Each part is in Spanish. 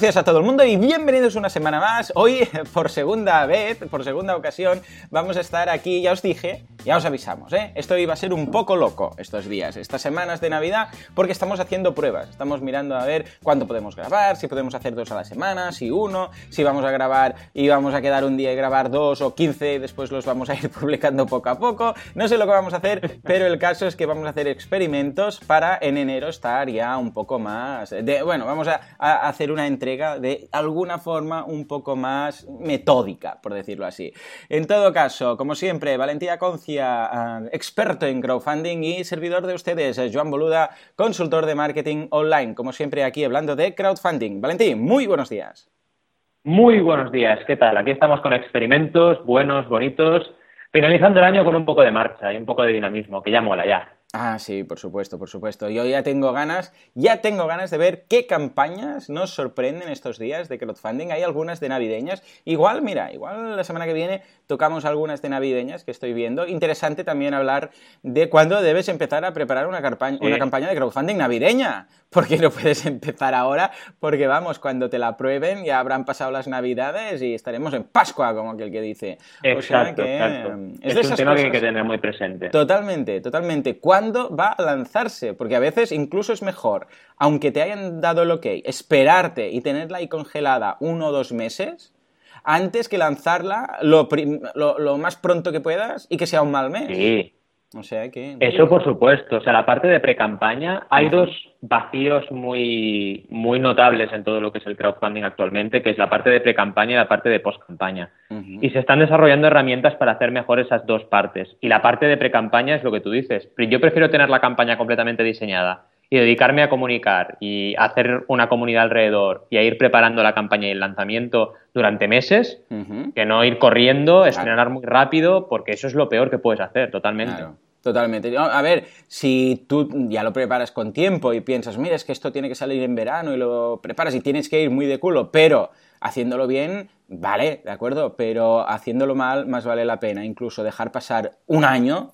buenos días a todo el mundo y bienvenidos una semana más. Hoy, por segunda vez, por segunda ocasión, vamos a estar aquí, ya os dije, ya os avisamos, ¿eh? Esto iba a ser un poco loco estos días, estas semanas de Navidad, porque estamos haciendo pruebas. Estamos mirando a ver cuánto podemos grabar, si podemos hacer dos a la semana, si uno, si vamos a grabar y vamos a quedar un día y grabar dos o quince y después los vamos a ir publicando poco a poco. No sé lo que vamos a hacer, pero el caso es que vamos a hacer experimentos para en enero estar ya un poco más... De, bueno, vamos a, hacer una entrega de alguna forma un poco más metódica, por decirlo así. En todo caso, como siempre, Valentía Concia, eh, experto en crowdfunding y servidor de ustedes, eh, Joan Boluda, consultor de marketing online, como siempre aquí hablando de crowdfunding. Valentín, muy buenos días. Muy buenos días, ¿qué tal? Aquí estamos con experimentos buenos, bonitos, finalizando el año con un poco de marcha y un poco de dinamismo, que ya mola ya. Ah, sí, por supuesto, por supuesto. Yo ya tengo ganas, ya tengo ganas de ver qué campañas nos sorprenden estos días de crowdfunding. Hay algunas de navideñas. Igual, mira, igual la semana que viene tocamos algunas de navideñas que estoy viendo. Interesante también hablar de cuándo debes empezar a preparar una, campaña, una campaña de crowdfunding navideña. Porque no puedes empezar ahora, porque vamos, cuando te la prueben ya habrán pasado las navidades y estaremos en Pascua, como aquel que dice. Exacto, exacto. Es, es un tema que hay que tener muy presente. Totalmente, totalmente. ¿Cuándo va a lanzarse? Porque a veces incluso es mejor, aunque te hayan dado el ok, esperarte y tenerla ahí congelada uno o dos meses antes que lanzarla lo, lo, más pronto que puedas y que sea un mal mes. O sea que... Eso por supuesto. O sea, la parte de pre-campaña, hay dos vacíos muy, muy notables en todo lo que es el crowdfunding actualmente, que es la parte de pre-campaña y la parte de post-campaña. Y se están desarrollando herramientas para hacer mejor esas dos partes. Y la parte de pre-campaña es lo que tú dices. Yo prefiero tener la campaña completamente diseñada y dedicarme a comunicar y hacer una comunidad alrededor y a ir preparando la campaña y el lanzamiento durante meses, que no ir corriendo, estrenar muy rápido, porque eso es lo peor que puedes hacer, totalmente. Claro. Totalmente. A ver, si tú ya lo preparas con tiempo y piensas, mira, es que esto tiene que salir en verano y lo preparas y tienes que ir muy de culo, pero haciéndolo bien, vale, de acuerdo, pero haciéndolo mal, más vale la pena incluso dejar pasar un año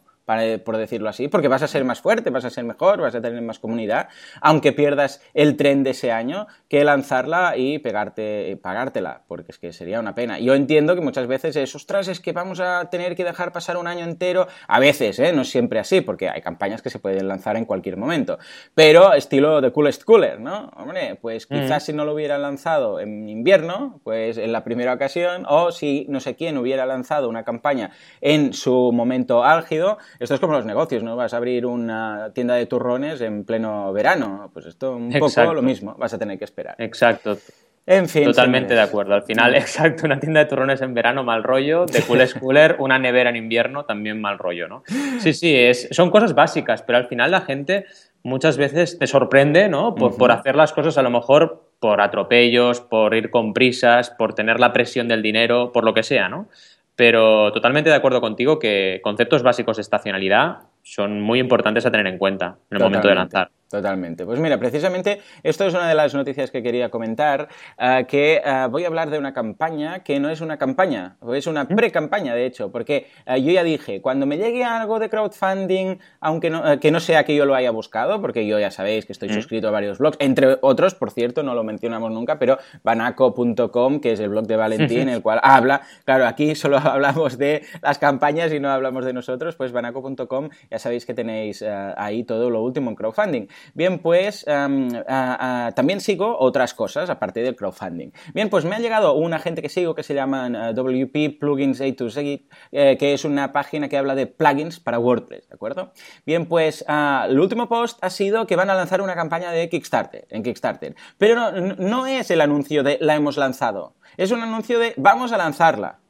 por decirlo así, porque vas a ser más fuerte, vas a ser mejor, vas a tener más comunidad, aunque pierdas el tren de ese año, que lanzarla y pegarte, pagártela, porque es que sería una pena. Yo entiendo que muchas veces es, ostras, es que vamos a tener que dejar pasar un año entero, a veces, ¿eh? no es siempre así, porque hay campañas que se pueden lanzar en cualquier momento, pero estilo de coolest cooler, ¿no? Hombre, pues quizás si no lo hubieran lanzado en invierno, pues en la primera ocasión, o si no sé quién hubiera lanzado una campaña en su momento álgido, esto es como los negocios, ¿no? Vas a abrir una tienda de turrones en pleno verano. Pues esto un poco lo mismo, vas a tener que esperar. Exacto. En fin. Totalmente de acuerdo. Al final, exacto, una tienda de turrones en verano, mal rollo. De cool cooler, una nevera en invierno, también mal rollo, ¿no? Sí, sí, es, son cosas básicas, pero al final la gente muchas veces te sorprende, ¿no? Por, por hacer las cosas a lo mejor por atropellos, por ir con prisas, por tener la presión del dinero, por lo que sea, ¿no? Pero totalmente de acuerdo contigo que conceptos básicos de estacionalidad son muy importantes a tener en cuenta en el momento de lanzar. Totalmente. Pues mira, precisamente esto es una de las noticias que quería comentar, uh, que uh, voy a hablar de una campaña que no es una campaña, es una pre-campaña, de hecho, porque uh, yo ya dije, cuando me llegue algo de crowdfunding, aunque no, que no sea que yo lo haya buscado, porque yo ya sabéis que estoy suscrito a varios blogs, entre otros, por cierto, no lo mencionamos nunca, pero banaco.com, que es el blog de Valentín, en el cual habla, claro, aquí solo hablamos de las campañas y no hablamos de nosotros, pues banaco.com, ya sabéis que tenéis ahí todo lo último en crowdfunding. Bien, pues uh, también sigo otras cosas aparte del crowdfunding. Bien, pues me ha llegado una gente que sigo que se llaman uh, WP Plugins A to Z, eh, que es una página que habla de plugins para WordPress, ¿de acuerdo? Bien, pues el último post ha sido que van a lanzar una campaña de Kickstarter, en Kickstarter. Pero no es el anuncio de la hemos lanzado, es un anuncio de vamos a lanzarla.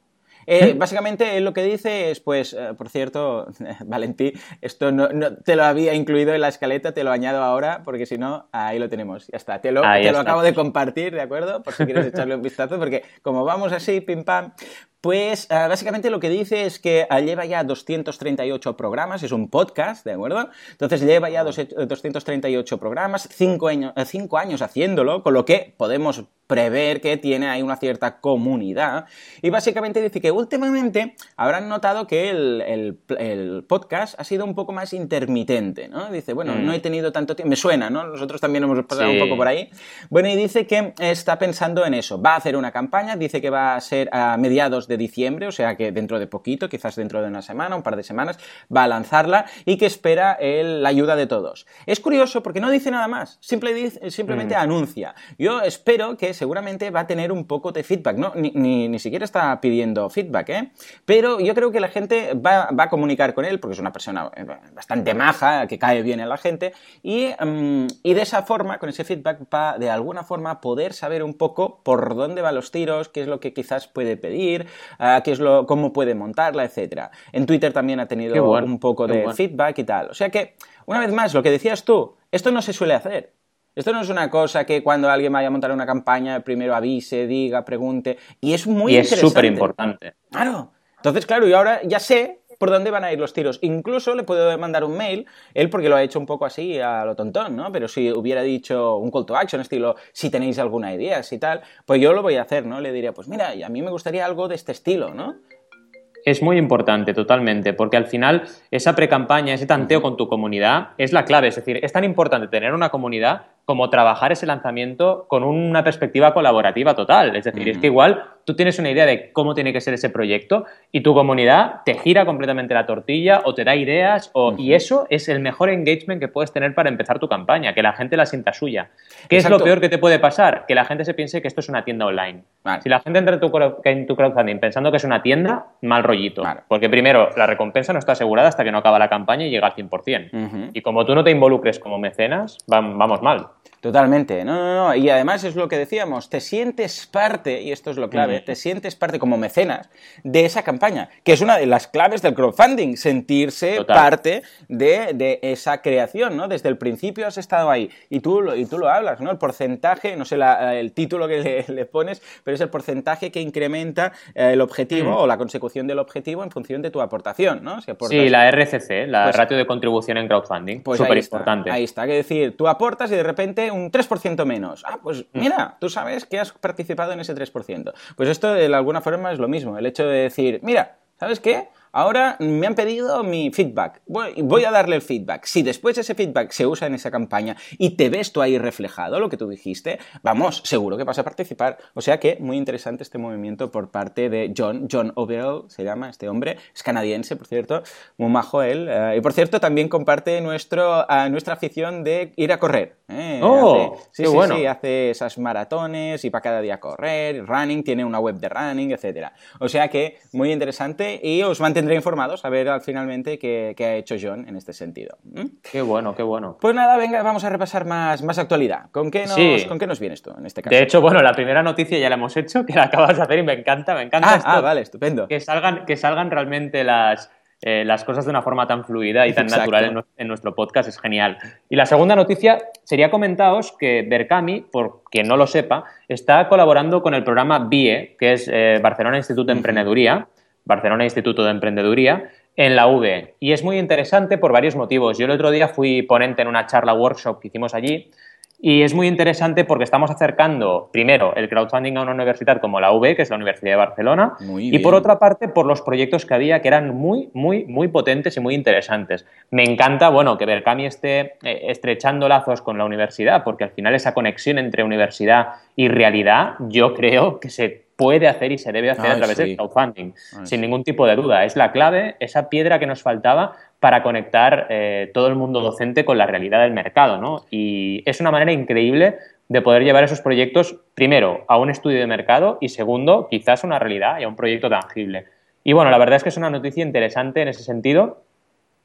Eh, básicamente lo que dice es, pues, eh, por cierto, Valentí, esto no, no, te lo había incluido en la escaleta, te lo añado ahora, porque si no, ahí lo tenemos, ya está. Te lo, te lo acabo de compartir, ¿de acuerdo? Por si quieres echarle un vistazo, porque como vamos así, pim pam, pues uh, básicamente lo que dice es que lleva ya 238 programas, es un podcast, ¿de acuerdo? Entonces lleva ya dos, 238 programas, 5 años, cinco años haciéndolo, con lo que podemos prever que tiene ahí una cierta comunidad. Y básicamente dice que últimamente habrán notado que el, podcast ha sido un poco más intermitente, ¿no? Dice, bueno, no he mm. tenido tanto tiempo, me suena, ¿no? Nosotros también hemos pasado un poco por ahí. Bueno, y dice que está pensando en eso, va a hacer una campaña, dice que va a ser a mediados de diciembre, o sea que dentro de poquito, quizás dentro de una semana, un par de semanas, va a lanzarla y que espera la ayuda de todos. Es curioso porque no dice nada más, simplemente mm. anuncia. Yo espero que seguramente va a tener un poco de feedback, ¿no? Ni, siquiera está pidiendo feedback, ¿eh? Pero yo creo que la gente va, a comunicar con él porque es una persona eh, bastante maja, que cae bien en la gente y, mm, y de esa forma, con ese feedback, va de alguna forma poder saber un poco por dónde van los tiros, qué es lo que quizás puede pedir, ah, qué es lo, cómo puede montarla, etcétera. En Twitter también ha tenido un poco de feedback y tal. O sea que, una vez más, lo que decías tú, esto no se suele hacer. Esto no es una cosa que cuando alguien vaya a montar una campaña primero avise, diga, pregunte. Y es muy y es súper importante. Claro. Entonces, claro, yo ahora ya sé por dónde van a ir los tiros. Incluso le puedo mandar un mail, él porque lo ha hecho un poco así a lo tontón, ¿no? Pero si hubiera dicho un call to action, estilo, si tenéis alguna idea, si tal, pues yo lo voy a hacer, ¿no? Le diría, pues mira, a mí me gustaría algo de este estilo, ¿no? Es muy importante, totalmente, porque al final esa pre-campaña, ese tanteo con tu comunidad es la clave. Es decir, es tan importante tener una comunidad como trabajar ese lanzamiento con una perspectiva colaborativa total. Es decir, es que igual tú tienes una idea de cómo tiene que ser ese proyecto y tu comunidad te gira completamente la tortilla o te da ideas o, y eso es el mejor engagement que puedes tener para empezar tu campaña, que la gente la sienta suya. ¿Qué es lo peor que te puede pasar? Que la gente se piense que esto es una tienda online. Si la gente entra en tu, en tu, crowdfunding pensando que es una tienda, mal rollito. Porque primero, la recompensa no está asegurada hasta que no acaba la campaña y llega al 100%. Y como tú no te involucres como mecenas, vamos mal. Totalmente, no, no, no, y además es lo que decíamos, te sientes parte, y esto es lo clave, te sientes parte como mecenas de esa campaña, que es una de las claves del crowdfunding, sentirse parte de, esa creación, ¿no? Desde el principio has estado ahí y tú, lo, y tú lo hablas, ¿no? El porcentaje, no sé el título que le, pones, pero es el porcentaje que incrementa eh, el objetivo o la consecución del objetivo en función de tu aportación, ¿no? sí, la RCC, la pues ratio de contribución en crowdfunding, pues súper importante. Ahí está, que decir, tú aportas y de repente un 3% menos. Ah, pues mm. mira, tú sabes que has participado en ese 3%. Pues esto de alguna forma es lo mismo, el hecho de decir, mira, ¿sabes qué? Ahora me han pedido mi feedback. Voy, a darle el feedback. Si después ese feedback se usa en esa campaña y te ves tú ahí reflejado, lo que tú dijiste, vamos, seguro que vas a participar. O sea que muy interesante este movimiento por parte de John, John Ovell se llama este hombre, es canadiense, por cierto, muy majo él. Eh, y por cierto, también comparte nuestro, nuestra afición de ir a correr. ¿eh? Oh, sí, sí, sí, hace esas maratones y para cada día correr, running, tiene una web de running, etc. O sea que muy interesante y os mantendré tendré informados a ver finalmente qué, ha hecho John en este sentido. Qué bueno, qué bueno. Pues nada, venga, vamos a repasar más, más actualidad. ¿Con qué, nos, ¿Con qué nos vienes tú en este caso? De hecho, bueno, la primera noticia ya la hemos hecho, que la acabas de hacer y me encanta, me encanta. Ah, ah vale, estupendo. Que salgan, que salgan realmente las, eh, las cosas de una forma tan fluida y tan natural en, nuestro podcast es genial. Y la segunda noticia sería comentaros que Berkami, por quien no lo sepa, está colaborando con el programa BIE, que es eh, Barcelona Instituto de Emprendeduría, Barcelona Instituto de Emprendeduría, en la V. Y es muy interesante por varios motivos. Yo el otro día fui ponente en una charla workshop que hicimos allí y es muy interesante porque estamos acercando, primero, el crowdfunding a una universidad como la UB, que es la Universidad de Barcelona, y por otra parte, por los proyectos que había que eran muy, muy, muy potentes y muy interesantes. Me encanta, bueno, que Berkami esté eh, estrechando lazos con la universidad, porque al final esa conexión entre universidad y realidad, yo creo que se puede hacer y se debe hacer a través del crowdfunding, sin ningún tipo de duda. Es la clave, esa piedra que nos faltaba para conectar eh, todo el mundo docente con la realidad del mercado, ¿no? Y es una manera increíble de poder llevar esos proyectos, primero, a un estudio de mercado y segundo, quizás a una realidad y a un proyecto tangible. Y bueno, la verdad es que es una noticia interesante en ese sentido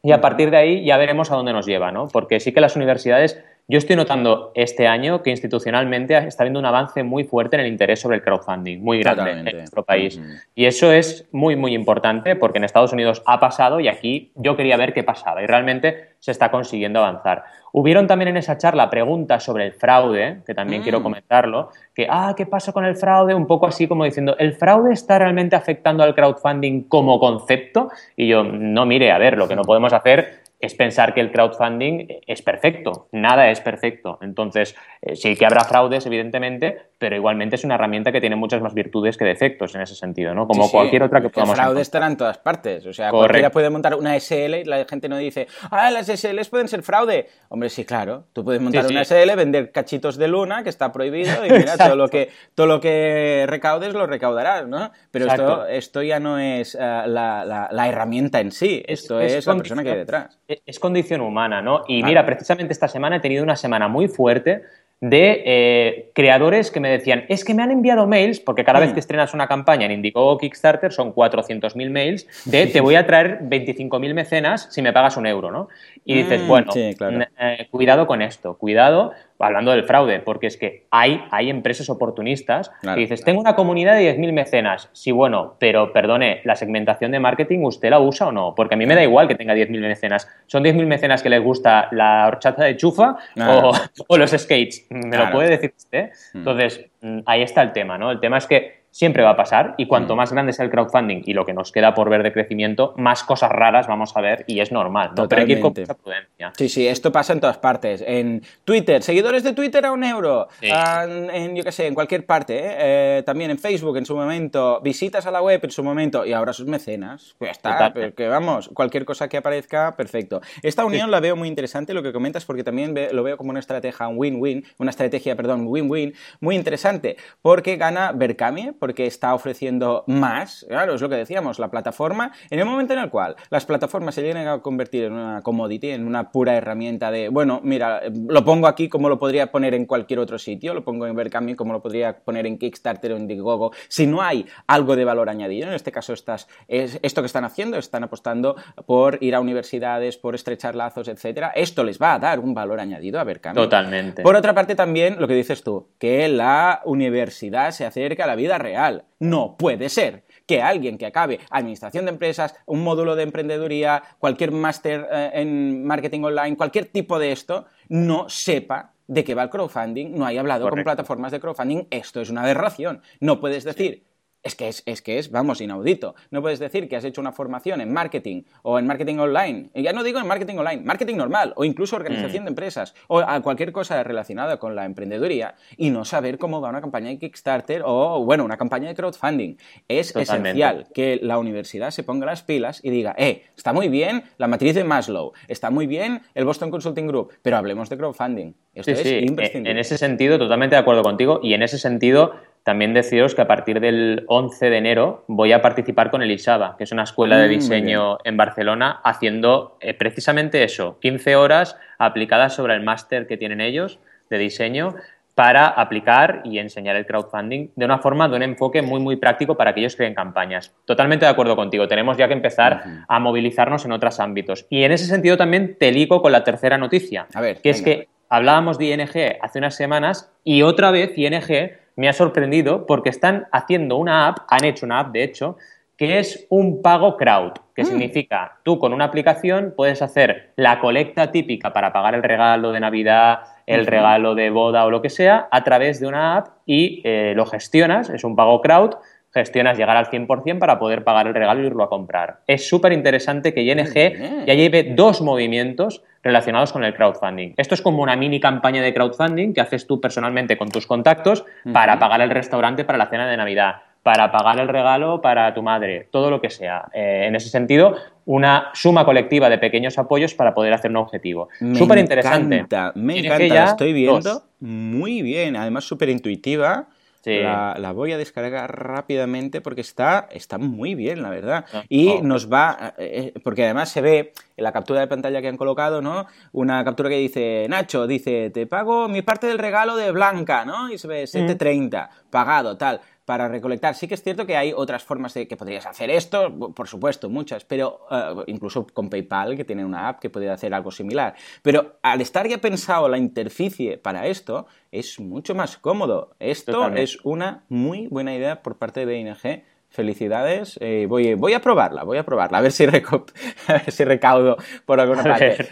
y a partir de ahí ya veremos a dónde nos lleva, ¿no? Porque sí que las universidades yo estoy notando este año que institucionalmente está habiendo un avance muy fuerte en el interés sobre el crowdfunding, muy grande en nuestro país. Y eso es muy, muy importante porque en Estados Unidos ha pasado y aquí yo quería ver qué pasaba y realmente se está consiguiendo avanzar. Hubieron también en esa charla preguntas sobre el fraude, que también quiero mm. comentarlo, que, ah, ¿qué pasa con el fraude? Un poco así como diciendo, ¿el fraude está realmente afectando al crowdfunding como concepto? Y yo, no, mire, a ver, lo que no podemos hacer es pensar que el crowdfunding es perfecto. Nada es perfecto. Entonces, eh, sí que habrá fraudes, evidentemente, pero igualmente es una herramienta que tiene muchas más virtudes que defectos en ese sentido, ¿no? Como cualquier otra que podamos. El fraude estará en todas partes. O sea, cualquiera puede montar una SL y la gente no dice, ah, las SLs pueden ser fraude. Hombre, sí, claro. Tú puedes montar una SL, vender cachitos de luna, que está prohibido, y mira, todo lo, que, todo lo que recaudes lo recaudarás, ¿no? Pero esto, esto ya no es eh, la, la, herramienta en sí, esto es, la persona que hay detrás. Es condición humana, ¿no? Y mira, precisamente esta semana he tenido una semana muy fuerte de eh, creadores que me decían, es que me han enviado mails, porque cada vez mm. que estrenas una campaña en Indiegogo o Kickstarter son 400.000 mails de te voy a traer 25.000 mecenas si me pagas un euro, ¿no? Y dices, mm, bueno, eh, cuidado con esto, cuidado, hablando del fraude, porque es que hay, hay empresas oportunistas y dices, tengo una comunidad de 10.000 mecenas. Sí, bueno, pero perdone, ¿la segmentación de marketing usted la usa o no? Porque a mí me da igual que tenga 10.000 mecenas. ¿Son 10.000 mecenas que les gusta la horchata de chufa o, los skates? ¿Me lo puede decir usted? Mm. Entonces, mm, ahí está el tema, ¿no? El tema es que siempre va a pasar y cuanto mm. más grande sea el crowdfunding y lo que nos queda por ver de crecimiento, más cosas raras vamos a ver y es normal, ¿no? Pero hay que ir con mucha prudencia. Sí, sí, esto pasa en todas partes. En Twitter, seguidores de Twitter a un euro. En, yo qué sé, en cualquier parte. ¿eh? Eh, también en Facebook en su momento, visitas a la web en su momento y ahora sus mecenas. Pues ya está, que vamos, cualquier cosa que aparezca, perfecto. Esta unión la veo muy interesante, lo que comentas, porque también lo veo como una estrategia win-win, una estrategia, perdón, win-win, muy interesante, porque gana Berkami, porque está ofreciendo más, claro, es lo que decíamos, la plataforma, en el momento en el cual las plataformas se llegan a convertir en una commodity, en una pura herramienta de, bueno, mira, lo pongo aquí como lo podría poner en cualquier otro sitio, lo pongo en Verkami como lo podría poner en Kickstarter o en Indiegogo, si no hay algo de valor añadido, en este caso estas, es, esto que están haciendo, están apostando por ir a universidades, por estrechar lazos, etcétera, esto les va a dar un valor añadido a Verkami. Totalmente. Por otra parte también lo que dices tú, que la universidad se acerca a la vida real no puede ser que alguien que acabe administración de empresas, un módulo de emprendeduría, cualquier máster eh, en marketing online, cualquier tipo de esto, no sepa de qué va el crowdfunding, no haya hablado con plataformas de crowdfunding. Esto es una aberración. No puedes decir es que es, es que es, vamos, inaudito. No puedes decir que has hecho una formación en marketing o en marketing online. Y ya no digo en marketing online, marketing normal o incluso organización mm. de empresas o a cualquier cosa relacionada con la emprendeduría y no saber cómo va una campaña de Kickstarter o, bueno, una campaña de crowdfunding. Es esencial que la universidad se ponga las pilas y diga, eh, está muy bien la matriz de Maslow, está muy bien el Boston Consulting Group, pero hablemos de crowdfunding. Esto es imprescindible. En ese sentido, totalmente de acuerdo contigo y en ese sentido también deciros que a partir del 11 de enero voy a participar con el ISABA, que es una escuela de mm, diseño en Barcelona, haciendo eh, precisamente eso, 15 horas aplicadas sobre el máster que tienen ellos de diseño para aplicar y enseñar el crowdfunding de una forma, de un enfoque muy, muy práctico para que ellos creen campañas. Totalmente de acuerdo contigo, tenemos ya que empezar a movilizarnos en otros ámbitos. Y en ese sentido también te ligo con la tercera noticia, que es que hablábamos de ING hace unas semanas y otra vez ING me ha sorprendido porque están haciendo una app, han hecho una app de hecho, que es un pago crowd, que mm. significa tú con una aplicación puedes hacer la colecta típica para pagar el regalo de Navidad, el regalo de boda o lo que sea, a través de una app y eh, lo gestionas, es un pago crowd, gestionas llegar al 100% para poder pagar el regalo y irlo a comprar. Es súper interesante que ING ya lleve dos movimientos relacionados con el crowdfunding. Esto es como una mini campaña de crowdfunding que haces tú personalmente con tus contactos para pagar el restaurante para la cena de Navidad, para pagar el regalo para tu madre, todo lo que sea. Eh, en ese sentido, una suma colectiva de pequeños apoyos para poder hacer un objetivo. Súper interesante. Me encanta, la estoy viendo muy bien, además súper intuitiva. La, voy a descargar rápidamente porque está, está muy bien, la verdad. Ah, y oh. nos va, eh, eh, porque además se ve en la captura de pantalla que han colocado, ¿no? Una captura que dice, Nacho, dice, te pago mi parte del regalo de Blanca, ¿no? Y se ve 7.30, mm. pagado, tal para recolectar. Sí que es cierto que hay otras formas de que podrías hacer esto, por supuesto, muchas, pero eh, incluso con PayPal, que tiene una app que puede hacer algo similar. Pero al estar ya pensado la interficie para esto, es mucho más cómodo. Esto es una muy buena idea por parte de ING felicidades. Eh, voy, voy a probarla, voy a probarla, a ver si, si recaudo por alguna parte.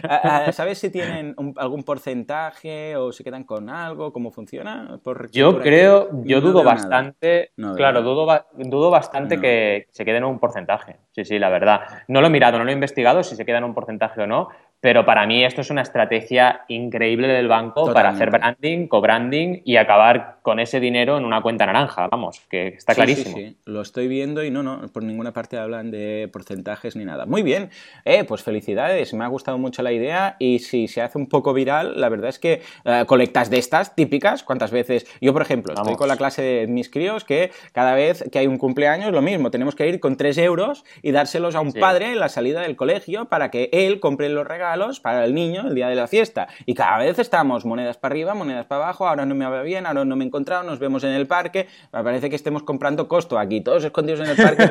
¿Sabes si tienen algún porcentaje o si quedan con algo? ¿Cómo funciona? yo creo, yo dudo bastante, claro, dudo, dudo bastante que se queden un porcentaje. Sí, sí, la verdad. No lo he mirado, no lo he investigado si se quedan un porcentaje o no, pero para mí esto es una estrategia increíble del banco para hacer branding, co-branding y acabar con ese dinero en una cuenta naranja, vamos, que está clarísimo. Sí, sí, lo estoy viendo y no, no, por ninguna parte hablan de porcentajes ni nada. Muy bien, eh, pues felicidades, me ha gustado mucho la idea y si se hace un poco viral, la verdad es que eh, colectas de estas típicas, ¿cuántas veces? Yo, por ejemplo, estoy con la clase de mis críos que cada vez que hay un cumpleaños, lo mismo, tenemos que ir con 3 euros y dárselos a un padre en la salida del colegio para que él compre los regalos para el niño el día de la fiesta. Y cada vez estamos monedas para arriba, monedas para abajo, ahora no me va bien, ahora no me he encontrado, nos vemos en el parque. Me parece que estemos comprando costo aquí, todos escondidos en el parque,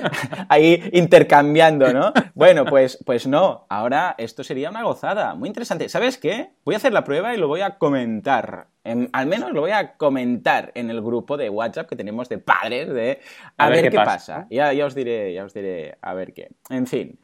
ahí intercambiando, ¿no? Bueno, pues, pues no, ahora esto sería una gozada, muy interesante. ¿Sabes qué? Voy a hacer la prueba y lo voy a comentar. al menos lo voy a comentar en el grupo de WhatsApp que tenemos de padres de a, ver, qué, pasa. Ya, ya os diré, ya os diré a ver qué. En fin.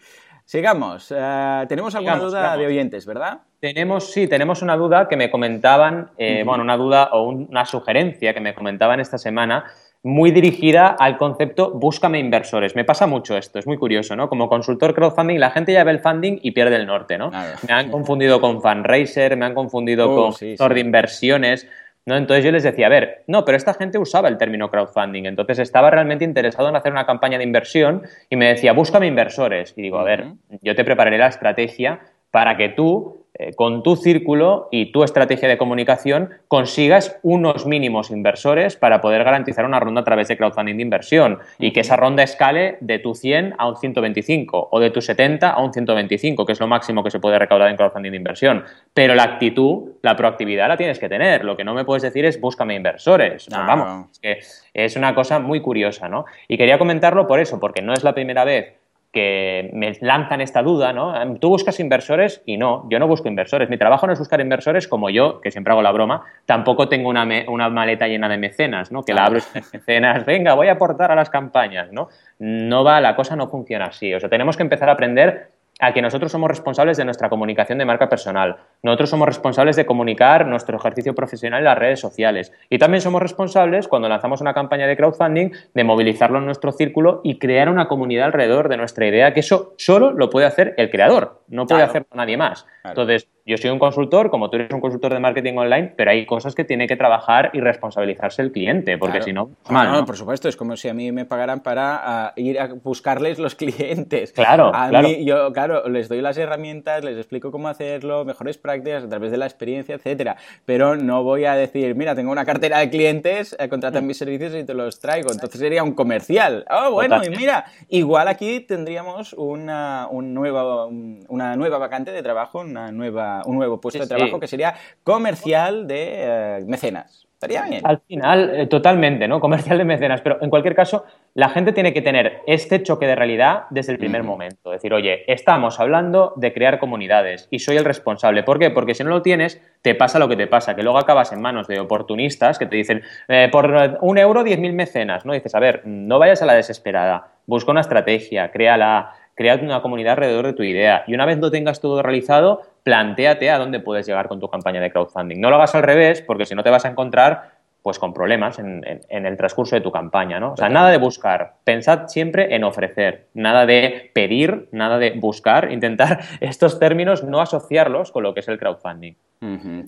Sigamos. Eh, tenemos alguna duda de oyentes, ¿verdad? Tenemos, sí, tenemos una duda que me comentaban, eh, bueno, una duda o una sugerencia que me comentaban esta semana, muy dirigida al concepto búscame inversores. Me pasa mucho esto, es muy curioso, ¿no? Como consultor crowdfunding, la gente ya ve el funding y pierde el norte, ¿no? Me han confundido con fundraiser, me han confundido oh, con sí, de inversiones. ¿No? Entonces yo les decía, a ver, no, pero esta gente usaba el término crowdfunding, entonces estaba realmente interesado en hacer una campaña de inversión y me decía, búscame inversores. Y digo, a ver, yo te prepararé la estrategia para que tú eh, con tu círculo y tu estrategia de comunicación consigas unos mínimos inversores para poder garantizar una ronda a través de crowdfunding de inversión y que esa ronda escale de tu 100 a un 125 o de tu 70 a un 125, que es lo máximo que se puede recaudar en crowdfunding de inversión. Pero la actitud, la proactividad la tienes que tener. Lo que no me puedes decir es búscame inversores. Vamos, es que es una cosa muy curiosa, ¿no? Y quería comentarlo por eso, porque no es la primera vez que me lanzan esta duda, ¿no? Em, Tú buscas inversores y no, yo no busco inversores. Mi trabajo no es buscar inversores como yo, que siempre hago la broma, tampoco tengo una, una maleta llena de mecenas, ¿no? Que la abro de mecenas, venga, voy a aportar a las campañas, ¿no? No va, la cosa no funciona así. O sea, tenemos que empezar a aprender a que nosotros somos responsables de nuestra comunicación de marca personal. Nosotros somos responsables de comunicar nuestro ejercicio profesional en las redes sociales. Y también somos responsables, cuando lanzamos una campaña de crowdfunding, de movilizarlo en nuestro círculo y crear una comunidad alrededor de nuestra idea, que eso solo lo puede hacer el creador, no puede hacerlo nadie más. Entonces, yo soy un consultor, como tú eres un consultor de marketing online, pero hay cosas que tiene que trabajar y responsabilizarse el cliente, porque si no, mal, no, por supuesto, es como si a mí me pagaran para ah, ir a buscarles los clientes. Claro, a claro. Mí, yo, claro, les doy las herramientas, les explico cómo hacerlo, mejores prácticas a través de la experiencia, etcétera. Pero no voy a decir, mira, tengo una cartera de clientes, eh, contratan mis servicios y te los traigo. Entonces sería un comercial. Oh, bueno, y mira, igual aquí tendríamos una, un nuevo, una nueva vacante de trabajo, una nueva un nuevo puesto de trabajo que sería comercial de eh, mecenas. Estaría bien. Al final, eh, totalmente, ¿no? Comercial de mecenas. Pero en cualquier caso, la gente tiene que tener este choque de realidad desde el primer momento. Decir, oye, estamos hablando de crear comunidades y soy el responsable. ¿Por qué? Porque si no lo tienes, te pasa lo que te pasa, que luego acabas en manos de oportunistas que te dicen, eh, por un euro, diez mil mecenas, ¿no? dices, a ver, no vayas a la desesperada, busca una estrategia, créala crea una comunidad alrededor de tu idea. Y una vez lo tengas todo realizado, plantéate a dónde puedes llegar con tu campaña de crowdfunding. No lo hagas al revés, porque si no te vas a encontrar pues con problemas en, el transcurso de tu campaña, ¿no? O sea, nada de buscar, pensad siempre en ofrecer, nada de pedir, nada de buscar, intentar estos términos no asociarlos con lo que es el crowdfunding.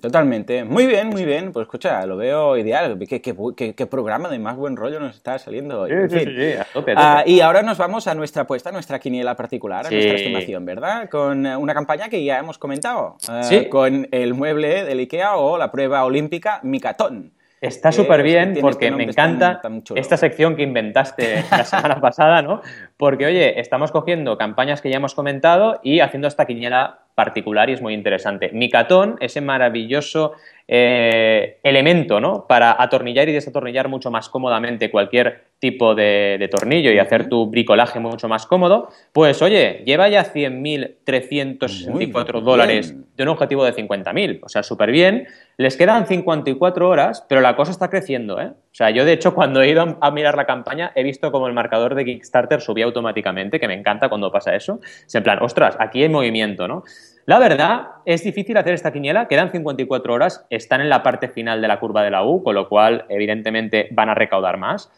totalmente. Muy bien, muy bien. Pues escucha, lo veo ideal. ¿Qué, programa de más buen rollo nos está saliendo hoy? Sí, sí, sí, a tope, ah, y ahora nos vamos a nuestra apuesta, a nuestra quiniela particular, a nuestra estimación, ¿verdad? Con eh, una campaña que ya hemos comentado. Eh, con el mueble del IKEA o la prueba olímpica Micatón. Está súper bien porque me encanta esta sección que inventaste la semana pasada, ¿no? Porque, oye, estamos cogiendo campañas que ya hemos comentado y haciendo esta quiniela particular y es muy interesante. Micatón, ese maravilloso eh, elemento, ¿no? Para atornillar y desatornillar mucho más cómodamente cualquier tipo de, tornillo y hacer tu bricolaje mucho más cómodo, pues oye, lleva ya 100.364 dólares de un objetivo de 50.000, o sea, súper bien. Les quedan 54 horas, pero la cosa está creciendo, ¿eh? O sea, yo de hecho cuando he ido a mirar la campaña he visto como el marcador de Kickstarter subía automáticamente, que me encanta cuando pasa eso. Es en plan, ostras, aquí hay movimiento, ¿no? La verdad, es difícil hacer esta quiniela, quedan 54 horas, están en la parte final de la curva de la U, con lo cual evidentemente van a recaudar más.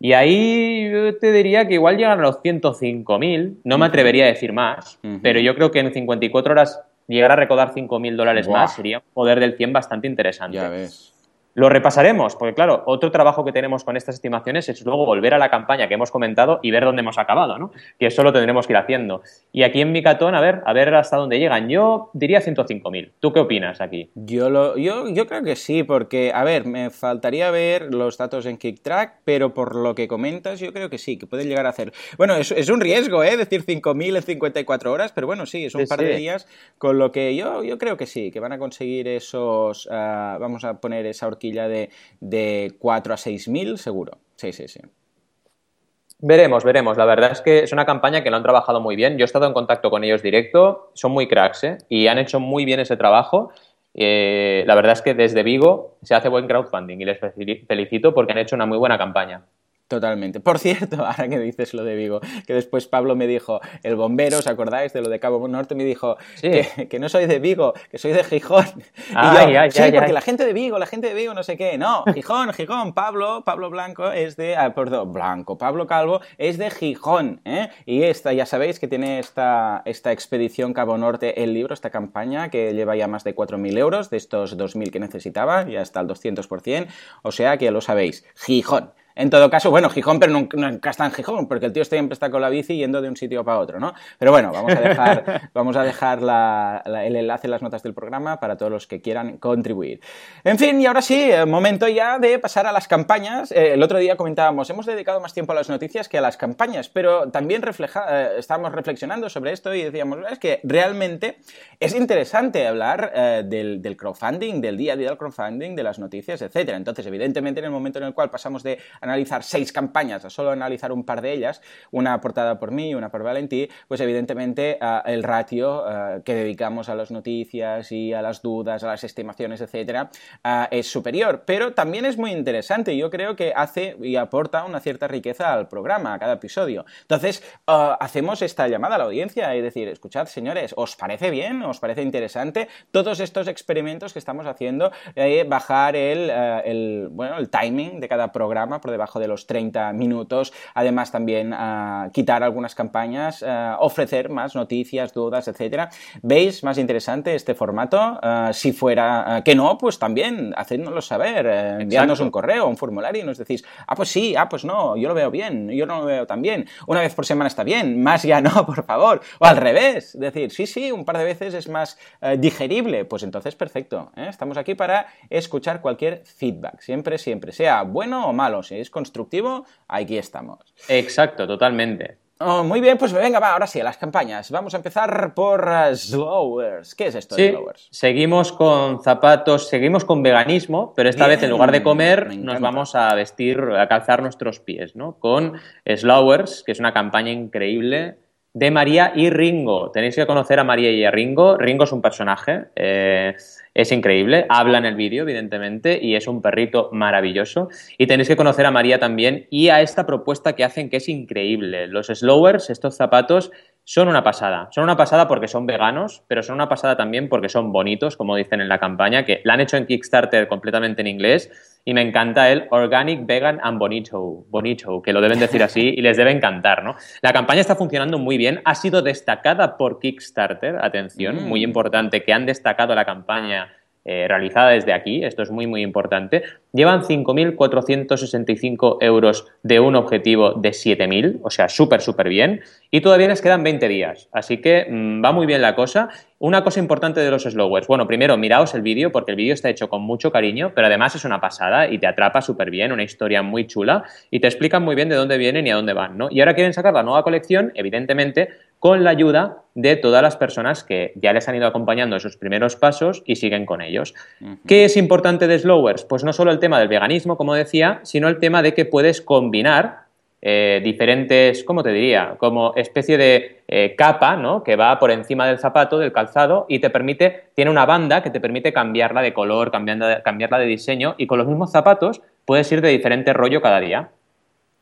Y ahí yo te diría que igual llegan a los 105.000, no me atrevería a decir más, pero yo creo que en 54 horas llegar a recaudar 5.000 dólares más sería un poder del 100 bastante interesante. Ya ves. Lo repasaremos, porque claro, otro trabajo que tenemos con estas estimaciones es luego volver a la campaña que hemos comentado y ver dónde hemos acabado, ¿no? Que eso lo tendremos que ir haciendo. Y aquí en Micatón, a ver, a ver hasta dónde llegan. Yo diría 105.000. ¿Tú qué opinas aquí? Yo, lo, yo, yo creo que sí, porque, a ver, me faltaría ver los datos en KickTrack, pero por lo que comentas, yo creo que sí, que pueden llegar a hacer. Bueno, es, es un riesgo, ¿eh? Decir 5.000 en 54 horas, pero bueno, sí, es un par de días, con lo que yo, yo creo que sí, que van a conseguir esos, uh, vamos a poner esa horquilla de, de 4 a 6 mil, seguro. Sí, sí, sí. Veremos, veremos. La verdad es que es una campaña que lo han trabajado muy bien. Yo he estado en contacto con ellos directo, son muy cracks ¿eh? y han hecho muy bien ese trabajo. Eh, la verdad es que desde Vigo se hace buen crowdfunding y les felicito porque han hecho una muy buena campaña. Totalmente. Por cierto, ahora que dices lo de Vigo, que después Pablo me dijo, el bombero, ¿os acordáis de lo de Cabo Norte? Me dijo que, no soy de Vigo, que soy de Gijón. y yo, sí, porque la gente de Vigo, la gente de Vigo, no sé qué. No, Gijón, Gijón. Pablo, Pablo Blanco es de, ah, perdón, Blanco, Pablo Calvo es de Gijón. ¿eh? Y esta, ya sabéis que tiene esta, esta expedición Cabo Norte, el libro, esta campaña, que lleva ya más de 4.000 euros de estos 2.000 que necesitaba, ya hasta el 200%. O sea que ya lo sabéis, Gijón. En todo caso, bueno, Gijón, pero nunca, está en Gijón, porque el tío siempre está con la bici yendo de un sitio para otro, ¿no? Pero bueno, vamos a dejar, vamos a dejar el enlace en las notas del programa para todos los que quieran contribuir. En fin, y ahora sí, eh, momento ya de pasar a las campañas. Eh, el otro día comentábamos, hemos dedicado más tiempo a las noticias que a las campañas, pero también refleja, eh, estábamos reflexionando sobre esto y decíamos, es que realmente es interesante hablar del, del crowdfunding, del día a día del crowdfunding, de las noticias, etcétera. Entonces, evidentemente, en el momento en el cual pasamos de analizar seis campañas solo analizar un par de ellas, una aportada por mí y una por Valentí, pues evidentemente ah, el ratio ah, que dedicamos a las noticias y a las dudas, a las estimaciones, etcétera, ah, es superior. Pero también es muy interesante. Yo creo que hace y aporta una cierta riqueza al programa, a cada episodio. Entonces, hacemos esta llamada a la audiencia y decir, escuchad, señores, ¿os parece bien? ¿Os parece interesante? Todos estos experimentos que estamos haciendo, eh, bajar el, el, bueno, el timing de cada programa por debajo de los 30 minutos, además también uh, quitar algunas campañas, uh, ofrecer más noticias, dudas, etcétera. ¿Veis más interesante este formato? Uh, si fuera que no, pues también hacednoslo saber, enviadnos un correo, un formulario y nos decís, ah, pues sí, ah, pues no, yo lo veo bien, yo no lo veo tan bien, una vez por semana está bien, más ya no, por favor, o al revés, decir, sí, sí, un par de veces es más digerible, pues entonces perfecto, ¿eh? estamos aquí para escuchar cualquier feedback, siempre, siempre, sea bueno o malo, si constructivo, aquí estamos. Exacto, totalmente. Oh, muy bien, pues venga, va, ahora sí, a las campañas. Vamos a empezar por uh, Slowers. ¿Qué es esto de Slowers? Seguimos con zapatos, seguimos con veganismo, pero esta vez en lugar de comer nos vamos a vestir, a calzar nuestros pies, ¿no? Con Slowers, que es una campaña increíble de María y Ringo. Tenéis que conocer a María y a Ringo. Ringo es un personaje. Eh, es increíble, habla en el vídeo, evidentemente, y es un perrito maravilloso. Y tenéis que conocer a María también y a esta propuesta que hacen que es increíble. Los slowers, estos zapatos, son una pasada. Son una pasada porque son veganos, pero son una pasada también porque son bonitos, como dicen en la campaña, que la han hecho en Kickstarter completamente en inglés. Y me encanta el Organic, Vegan and Bonito, bonito, que lo deben decir así y les debe encantar, ¿no? La campaña está funcionando muy bien, ha sido destacada por Kickstarter, atención, muy mm. importante, que han destacado la campaña eh, realizada desde aquí, esto es muy muy importante, llevan 5.465 euros de un objetivo de 7.000, o sea, súper súper bien, y todavía les quedan 20 días, así que mm, va muy bien la cosa. Una cosa importante de los slowers, bueno, primero miraos el vídeo porque el vídeo está hecho con mucho cariño, pero además es una pasada y te atrapa súper bien, una historia muy chula y te explican muy bien de dónde vienen y a dónde van, ¿no? Y ahora quieren sacar la nueva colección, evidentemente, con la ayuda de todas las personas que ya les han ido acompañando esos primeros pasos y siguen con ellos. ¿Qué es importante de Slowers? Pues no solo el tema del veganismo, como decía, sino el tema de que puedes combinar eh, diferentes, ¿cómo te diría? Como especie de eh, capa, ¿no? Que va por encima del zapato, del calzado, y te permite, tiene una banda que te permite cambiarla de color, cambiarla de diseño, y con los mismos zapatos puedes ir de diferente rollo cada día.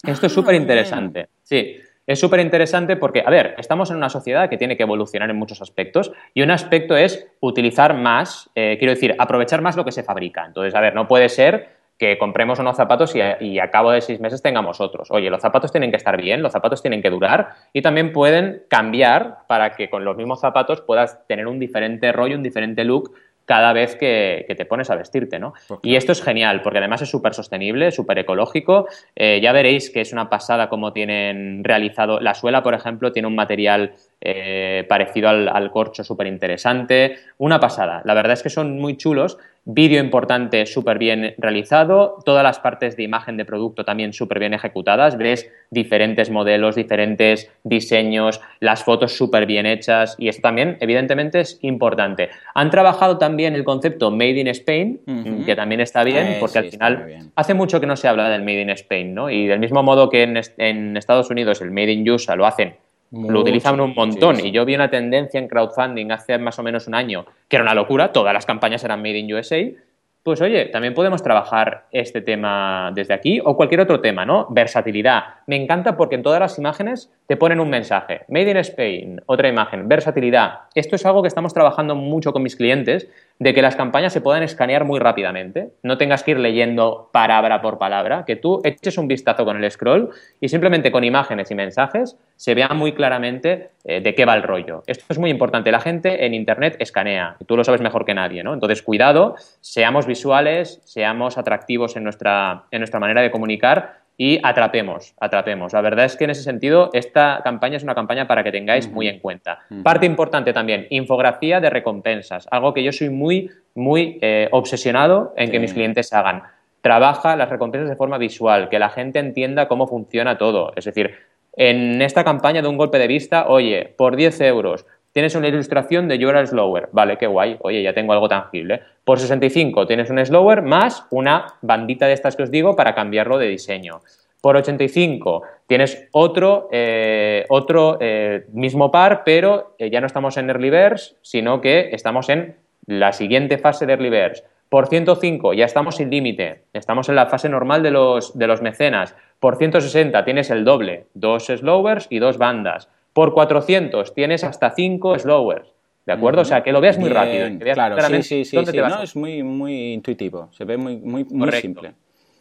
Esto es ah, súper interesante. Sí es súper interesante porque, a ver, estamos en una sociedad que tiene que evolucionar en muchos aspectos y un aspecto es utilizar más, eh, quiero decir, aprovechar más lo que se fabrica. Entonces, a ver, no puede ser que compremos unos zapatos y a, y a, cabo de seis meses tengamos otros. Oye, los zapatos tienen que estar bien, los zapatos tienen que durar y también pueden cambiar para que con los mismos zapatos puedas tener un diferente rollo, un diferente look cada vez que, te pones a vestirte, ¿no? Y esto es genial, porque además es súper sostenible, súper ecológico. Eh, ya veréis que es una pasada como tienen realizado. La suela, por ejemplo, tiene un material eh, parecido al, al corcho súper interesante. Una pasada. La verdad es que son muy chulos Vídeo importante, súper bien realizado. Todas las partes de imagen de producto también súper bien ejecutadas. Ves diferentes modelos, diferentes diseños, las fotos súper bien hechas. Y esto también, evidentemente, es importante. Han trabajado también el concepto Made in Spain, que también está bien, eh, porque al final hace mucho que no se habla del Made in Spain, ¿no? Y del mismo modo que en, en Estados Unidos el Made in USA lo hacen lo utilizan un montón. Y yo vi una tendencia en crowdfunding hace más o menos un año, que era una locura, todas las campañas eran Made in USA. Pues oye, también podemos trabajar este tema desde aquí o cualquier otro tema, ¿no? Versatilidad. Me encanta porque en todas las imágenes te ponen un mensaje. Made in Spain, otra imagen. Versatilidad. Esto es algo que estamos trabajando mucho con mis clientes, de que las campañas se puedan escanear muy rápidamente. No tengas que ir leyendo palabra por palabra, que tú eches un vistazo con el scroll y simplemente con imágenes y mensajes se vea muy claramente eh, de qué va el rollo. Esto es muy importante. La gente en Internet escanea, y tú lo sabes mejor que nadie, ¿no? Entonces, cuidado, seamos visuales, seamos atractivos en nuestra, en nuestra manera de comunicar y atrapemos, atrapemos. La verdad es que en ese sentido esta campaña es una campaña para que tengáis muy en cuenta. Parte importante también, infografía de recompensas, algo que yo soy muy, muy eh, obsesionado en que mis clientes hagan. Trabaja las recompensas de forma visual, que la gente entienda cómo funciona todo. Es decir, en esta campaña de un golpe de vista, oye, por 10 euros tienes una ilustración de You're Slower. Vale, qué guay. Oye, ya tengo algo tangible. Por 65 tienes un Slower más una bandita de estas que os digo para cambiarlo de diseño. Por 85 tienes otro, eh, otro eh, mismo par, pero eh, ya no estamos en Early Birds, sino que estamos en la siguiente fase de Early Birds. Por 105 ya estamos sin límite, estamos en la fase normal de los, de los mecenas. Por 160 tienes el doble, dos slowers y dos bandas. Por 400 tienes hasta cinco slowers. ¿De acuerdo? O sea, que lo veas muy rápido. claro, sí, sí, sí. No, es muy, muy intuitivo. Se ve muy, muy, muy simple.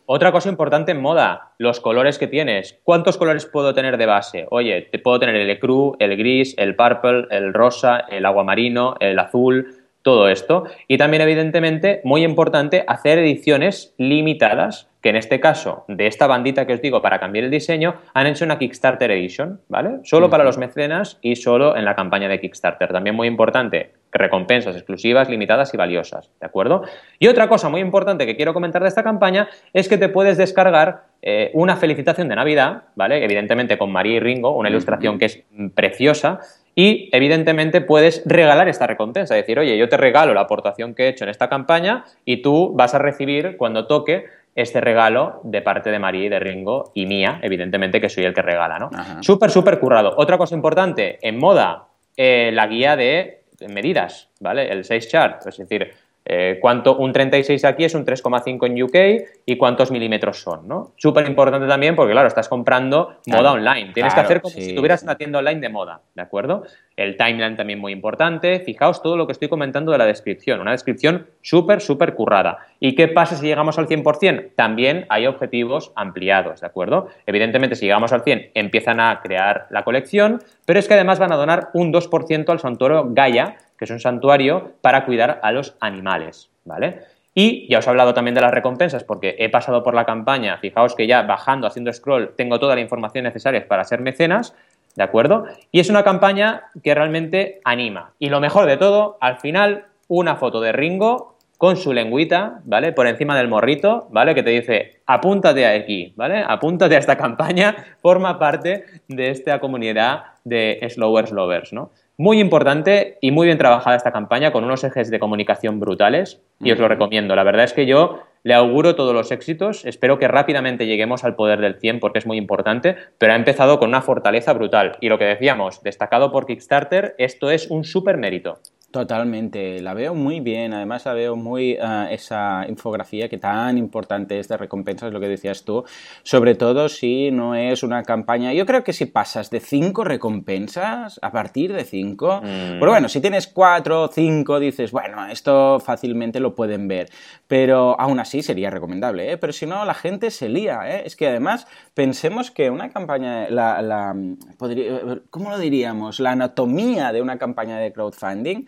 Otra cosa importante en moda, los colores que tienes. ¿Cuántos colores puedo tener de base? Oye, te puedo tener el ecru, el gris, el purple, el rosa, el agua marino, el azul, todo esto. Y también, evidentemente, muy importante, hacer ediciones limitadas, que en este caso, de esta bandita que os digo para cambiar el diseño, han hecho una Kickstarter Edition, ¿vale? Solo para los mecenas y solo en la campaña de Kickstarter. También muy importante, recompensas exclusivas, limitadas y valiosas, ¿de acuerdo? Y otra cosa muy importante que quiero comentar de esta campaña es que te puedes descargar eh, una felicitación de Navidad, ¿vale? Evidentemente con María y Ringo, una ilustración que es preciosa, y evidentemente puedes regalar esta recompensa, decir, oye, yo te regalo la aportación que he hecho en esta campaña y tú vas a recibir cuando toque este regalo de parte de María y de Ringo y mía, evidentemente que soy el que regala, ¿no? Súper, súper currado. Otra cosa importante, en moda, eh, la guía de medidas, ¿vale? El 6 chart, es decir, eh, cuánto, un 36 aquí es un 3,5 en UK y cuántos milímetros son, ¿no? Súper importante también porque, claro, estás comprando moda online. Tienes que hacer como si tuvieras una tienda online de moda, ¿de acuerdo? El timeline también muy importante. Fijaos todo lo que estoy comentando de la descripción. Una descripción súper, súper currada. ¿Y qué pasa si llegamos al 100%? También hay objetivos ampliados, ¿de acuerdo? Evidentemente, si llegamos al 100, empiezan a crear la colección, pero es que además van a donar un 2% al santuario Gaia, que es un santuario para cuidar a los animales, ¿vale? Y ya os he hablado también de las recompensas porque he pasado por la campaña, fijaos que ya bajando, haciendo scroll, tengo toda la información necesaria para ser mecenas, ¿de acuerdo? Y es una campaña que realmente anima. Y lo mejor de todo, al final, una foto de Ringo con su lengüita, ¿vale? Por encima del morrito, ¿vale? Que te dice, apúntate aquí, ¿vale? Apúntate a esta campaña, forma parte de esta comunidad de Slowers Lovers, ¿no? Muy importante y muy bien trabajada esta campaña con unos ejes de comunicación brutales y os lo recomiendo. La verdad es que yo le auguro todos los éxitos, espero que rápidamente lleguemos al poder del 100 porque es muy importante, pero ha empezado con una fortaleza brutal y lo que decíamos, destacado por Kickstarter, esto es un súper mérito. Totalmente, la veo muy bien, además la veo muy uh, esa infografía que tan importante es de recompensas, lo que decías tú, sobre todo si no es una campaña, yo creo que si pasas de cinco recompensas, a partir de cinco, mm. pero bueno, si tienes cuatro o cinco, dices, bueno, esto fácilmente lo pueden ver, pero aún así sería recomendable, ¿eh? pero si no, la gente se lía, ¿eh? es que además pensemos que una campaña, la, la podría, ¿cómo lo diríamos? La anatomía de una campaña de crowdfunding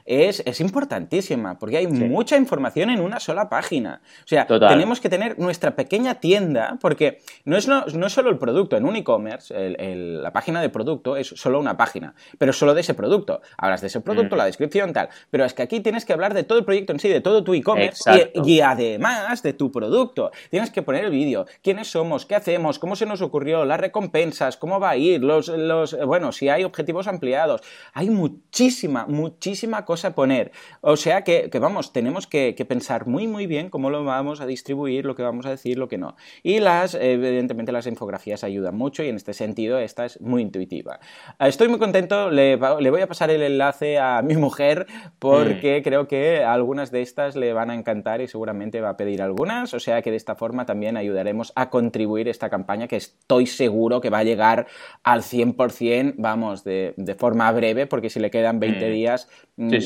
es, es importantísima, porque hay mucha información en una sola página. O sea, tenemos que tener nuestra pequeña tienda, porque no es, no, no es solo el producto, en un e-commerce, la página de producto es solo una página, pero solo de ese producto. Hablas de ese producto, mm. la descripción, tal. Pero es que aquí tienes que hablar de todo el proyecto en sí, de todo tu e-commerce y, y, además de tu producto. Tienes que poner el vídeo, quiénes somos, qué hacemos, cómo se nos ocurrió, las recompensas, cómo va a ir, los, los bueno, si hay objetivos ampliados. Hay muchísima, muchísima cosa a poner. O sea que, vamos, tenemos que, pensar muy, muy bien cómo lo vamos a distribuir, lo que vamos a decir, lo que no. Y las, evidentemente, las infografías ayudan mucho y en este sentido esta es muy intuitiva. Estoy muy contento, le, voy a pasar el enlace a mi mujer porque mm. creo que algunas de estas le van a encantar y seguramente va a pedir algunas. O sea que de esta forma también ayudaremos a contribuir esta campaña que estoy seguro que va a llegar al 100%, vamos, de, forma breve, porque si le quedan 20 mm. días,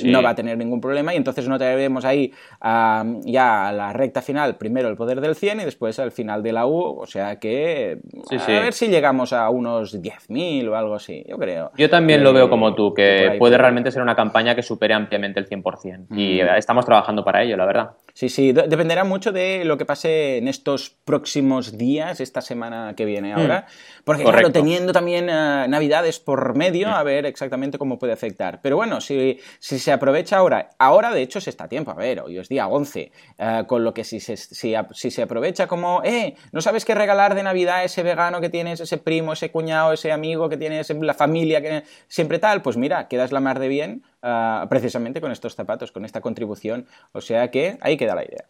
mm, no va a tener ningún problema y entonces no tenemos ahí ya a la recta final, primero el poder del 100 y después al final de la U, o sea que a ver si llegamos a unos 10.000 o algo así, yo creo. Yo también lo veo como tú, que puede realmente ser una campaña que supere ampliamente el 100% y mm. estamos trabajando para ello, la verdad. Sí, sí, dependerá mucho de lo que pase en estos próximos días, esta semana que viene mm. ahora, porque claro, teniendo también eh, navidades por medio, mm. a ver exactamente cómo puede afectar. Pero bueno, si, si se aprovecha ahora, ahora de hecho se está a tiempo, a ver, hoy es día 11, eh, con lo que si se, si, se aprovecha como, eh, ¿no sabes qué regalar de Navidad ese vegano que tienes, ese primo, ese cuñado, ese amigo que tienes, la familia que siempre tal? Pues mira, quedas la mar de bien uh, precisamente con estos zapatos, con esta contribución. O sea que ahí queda la idea.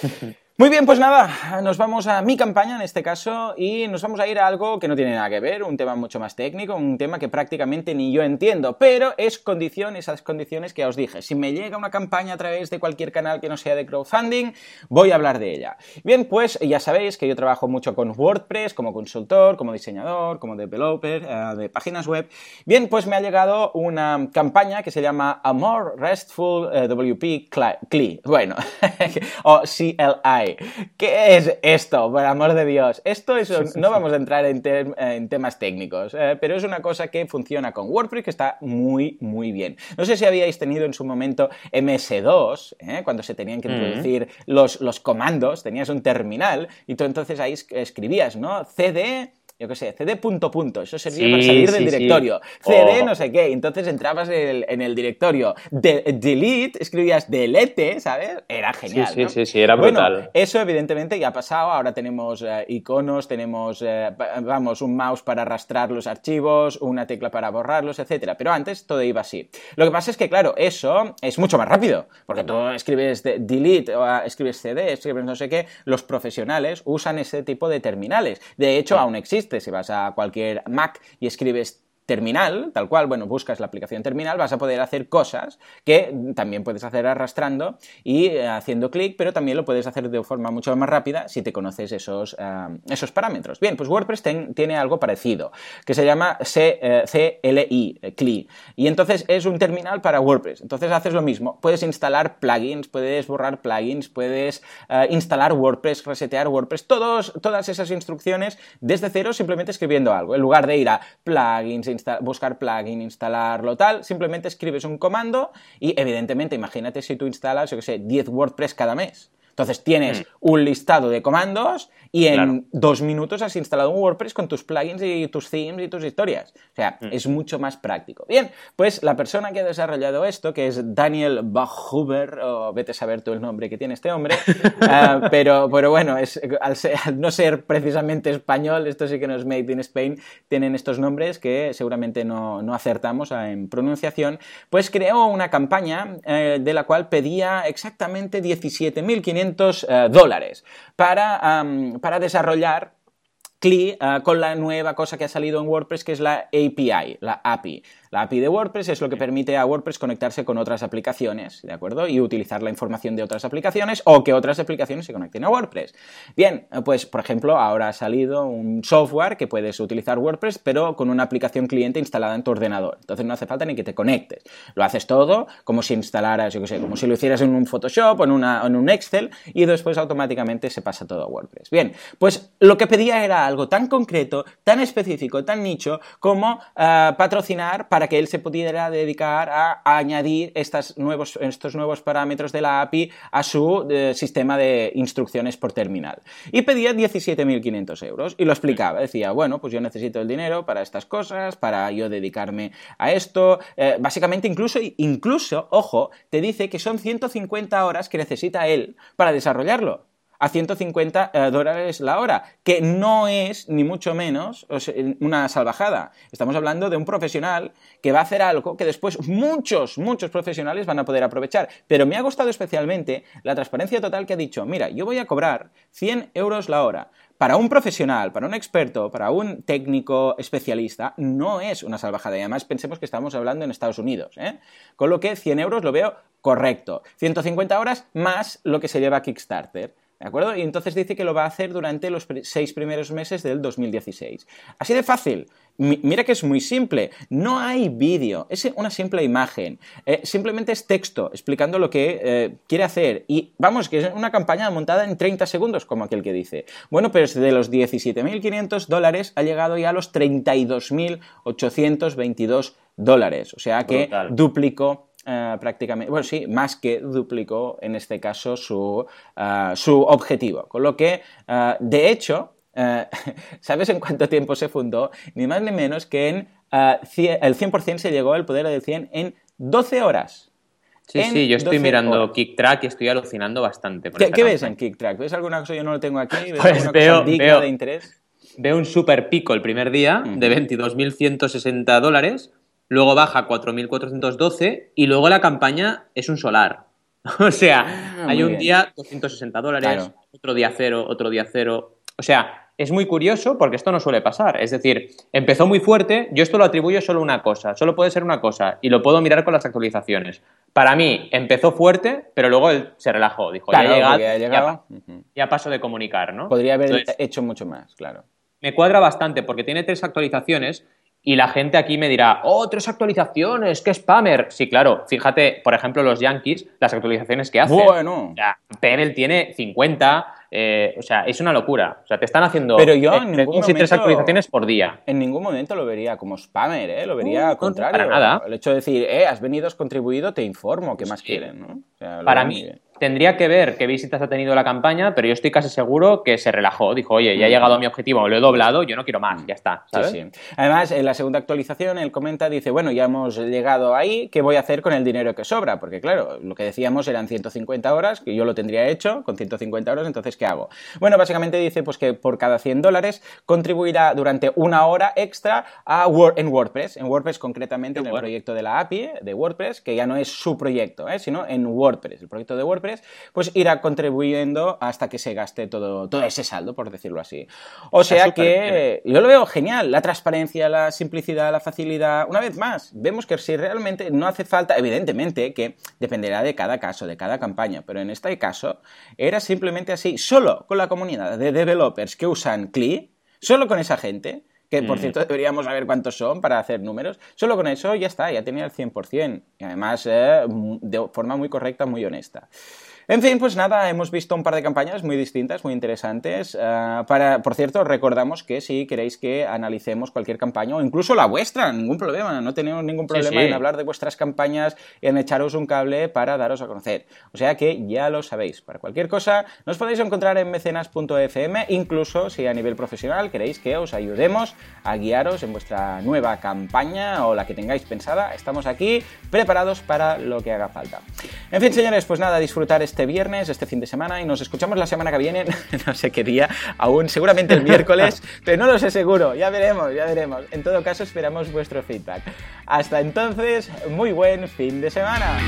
Muy bien, pues nada, nos vamos a mi campaña en este caso y nos vamos a ir a algo que no tiene nada que ver, un tema mucho más técnico, un tema que prácticamente ni yo entiendo, pero es condición, esas condiciones que os dije. Si me llega una campaña a través de cualquier canal que no sea de crowdfunding, voy a hablar de ella. Bien, pues ya sabéis que yo trabajo mucho con WordPress como consultor, como diseñador, como developer eh, de páginas web. Bien, pues me ha llegado una campaña que se llama A More Restful eh, WP CLI, bueno, o CLI. ¿Qué es esto, por amor de Dios? Esto es, no vamos a entrar en, temas técnicos, eh, pero es una cosa que funciona con WordPress que está muy, muy bien. No sé si habíais tenido en su momento MS2, eh, cuando se tenían que introducir los, los comandos, tenías un terminal y tú entonces ahí escribías, ¿no? CD yo qué sé, cd punto punto, eso servía para salir del directorio, cd no sé qué, entonces entrabas en el, directorio, de, delete, escribías delete, ¿sabes? Era genial. Sí, sí, sí, era brutal. eso evidentemente ya ha pasado, ahora tenemos eh, iconos, tenemos, eh, vamos, un mouse para arrastrar los archivos, una tecla para borrarlos, etcétera, pero antes todo iba así. Lo que pasa es que, claro, eso es mucho más rápido, porque tú escribes delete o ah, escribes cd, escribes no sé qué, los profesionales usan ese tipo de terminales. De hecho, aún existe si vas a cualquier Mac y escribes terminal, tal cual, bueno, buscas la aplicación terminal, vas a poder hacer cosas que también puedes hacer arrastrando y eh, haciendo clic, pero también lo puedes hacer de forma mucho más rápida si te conoces esos, eh, esos parámetros. Bien, pues WordPress tiene algo parecido, que se llama CLI, CLI, y entonces es un terminal para WordPress. Entonces haces lo mismo, puedes instalar plugins, puedes borrar plugins, puedes eh, instalar WordPress, resetear WordPress, todas esas instrucciones desde cero simplemente escribiendo algo, en lugar de ir a plugins, buscar plugin, instalarlo, tal, simplemente escribes un comando y evidentemente imagínate si tú instalas, yo que sé, 10 WordPress cada mes. Entonces tienes mm. un listado de comandos y en dos minutos has instalado un WordPress con tus plugins y tus themes y tus historias. O sea, mm. es mucho más práctico. Bien, pues la persona que ha desarrollado esto, que es Daniel Bachhuber, o vete a saber tú el nombre que tiene este hombre, ah, pero, pero bueno, es, al, no ser precisamente español, esto sí que no es Made in Spain, tienen estos nombres que seguramente no, no acertamos en pronunciación, pues creó una campaña eh, de la cual pedía exactamente 17.500 eh, dólares para para desarrollar CLI eh, con la nueva cosa que ha salido en WordPress que es la API, la API. La API de WordPress es lo que permite a WordPress conectarse con otras aplicaciones, ¿de acuerdo? Y utilizar la información de otras aplicaciones o que otras aplicaciones se conecten a WordPress. Bien, pues por ejemplo, ahora ha salido un software que puedes utilizar WordPress, pero con una aplicación cliente instalada en tu ordenador. Entonces no hace falta ni que te conectes. Lo haces todo como si instalaras, yo qué sé, como si lo hicieras en un Photoshop o en, una, en un Excel y después automáticamente se pasa todo a WordPress. Bien, pues lo que pedía era algo tan concreto, tan específico, tan nicho como eh, patrocinar para que él se pudiera dedicar a, añadir estas nuevos, estos nuevos parámetros de la API a su eh, sistema de instrucciones por terminal. Y pedía 17.500 euros y lo explicaba. Decía, bueno, pues yo necesito el dinero para estas cosas, para yo dedicarme a esto. Eh, básicamente, incluso, incluso, ojo, te dice que son 150 horas que necesita él para desarrollarlo a 150 eh, dólares la hora, que no es ni mucho menos una salvajada. Estamos hablando de un profesional que va a hacer algo que después muchos, muchos profesionales van a poder aprovechar. Pero me ha gustado especialmente la transparencia total que ha dicho, mira, yo voy a cobrar 100 euros la hora. Para un profesional, para un experto, para un técnico especialista, no es una salvajada. Y además pensemos que estamos hablando en Estados Unidos. ¿eh? Con lo que 100 euros lo veo correcto. 150 horas más lo que se lleva Kickstarter. ¿De acuerdo? Y entonces dice que lo va a hacer durante los seis primeros meses del 2016. Así de fácil. mira que es muy simple. No hay vídeo. Es una simple imagen. Eh, simplemente es texto explicando lo que eh, quiere hacer. Y vamos, que es una campaña montada en 30 segundos, como aquel que dice. Bueno, pues de los 17.500 dólares ha llegado ya a los 32.822 dólares. O sea que duplicó eh, prácticamente, bueno, sí, más que duplicó en este caso su, eh, su objetivo. Con lo que, eh, de hecho, ¿sabes en cuánto tiempo se fundó? Ni más ni menos que en el 100% se llegó al poder del 100 en 12 horas. Sí, sí, yo estoy mirando KickTrack y estoy alucinando bastante. ¿Qué, ves en KickTrack? ¿Ves alguna cosa? Yo no lo tengo aquí. pues veo, de interés? Veo un super pico el primer día de 22.160 dólares luego baja 4.412 y luego la campaña es un solar. o sea, ah, hay un día 260 dólares, otro día cero, otro día cero. O sea, es muy curioso porque esto no suele pasar. Es decir, empezó muy fuerte, yo esto lo atribuyo solo a una cosa, solo puede ser una cosa y lo puedo mirar con las actualizaciones. Para mí empezó fuerte, pero luego él se relajó, dijo, ya, llegado, ya, paso de comunicar, ¿no? Podría haber hecho mucho más, claro. Me cuadra bastante porque tiene tres actualizaciones y la gente aquí me dirá, oh, tres actualizaciones, qué spammer. Sí, claro, fíjate, por ejemplo, los Yankees, las actualizaciones que hacen. Bueno. O sea, PNL tiene 50, eh, o sea, es una locura. O sea, te están haciendo Pero yo en tres actualizaciones por día. En ningún momento lo vería como spammer, ¿eh? Lo vería al contrario. Para nada. El hecho de decir, eh, has venido, has contribuido, te informo, ¿qué más quieren? ¿no? para mí, tendría que ver qué visitas ha tenido la campaña, pero yo estoy casi seguro que se relajó. Dijo, oye, ya he mm. llegado a mi objetivo, lo he doblado, yo no quiero más, ya está. ¿sabes? Sí, sí. Además, en la segunda actualización, él comenta, dice, bueno, ya hemos llegado ahí, ¿qué voy a hacer con el dinero que sobra? Porque, claro, lo que decíamos eran 150 horas, que yo lo tendría hecho con 150 horas, entonces, ¿qué hago? Bueno, básicamente dice pues que por cada 100 dólares contribuirá durante una hora extra a en WordPress, en WordPress concretamente en el proyecto de la API de WordPress, que ya no es su proyecto, ¿eh? sino en WordPress, el proyecto de WordPress, pues irá contribuyendo hasta que se gaste todo, todo ese saldo, por decirlo así. O sea que yo lo veo genial, la transparencia, la simplicidad, la facilidad. Una vez más, vemos que si realmente no hace falta, evidentemente que dependerá de cada caso, de cada campaña, pero en este caso era simplemente así, solo con la comunidad de developers que usan CLI, solo con esa gente, que por mm. cierto deberíamos saber cuántos son para hacer números, solo con eso ya está, ya tenía el 100%, y además eh, de forma muy correcta, muy honesta. En fin, pues nada, hemos visto un par de campañas muy distintas, muy interesantes. Eh, para, por cierto, recordamos que si queréis que analicemos cualquier campaña o incluso la vuestra, ningún problema, no tenemos ningún problema en hablar de vuestras campañas y en echaros un cable para daros a conocer. O sea que ya lo sabéis. Para cualquier cosa, nos podéis encontrar en mecenas.fm, incluso si a nivel profesional queréis que os ayudemos a guiaros en vuestra nueva campaña o la que tengáis pensada. Estamos aquí preparados para lo que haga falta. En fin, señores, pues nada, disfrutar este este viernes, este fin de semana, y nos escuchamos la semana que viene, no sé qué día, aún seguramente el miércoles, pero no lo sé seguro, ya veremos, ya veremos. En todo caso, esperamos vuestro feedback. Hasta entonces, muy buen fin de semana.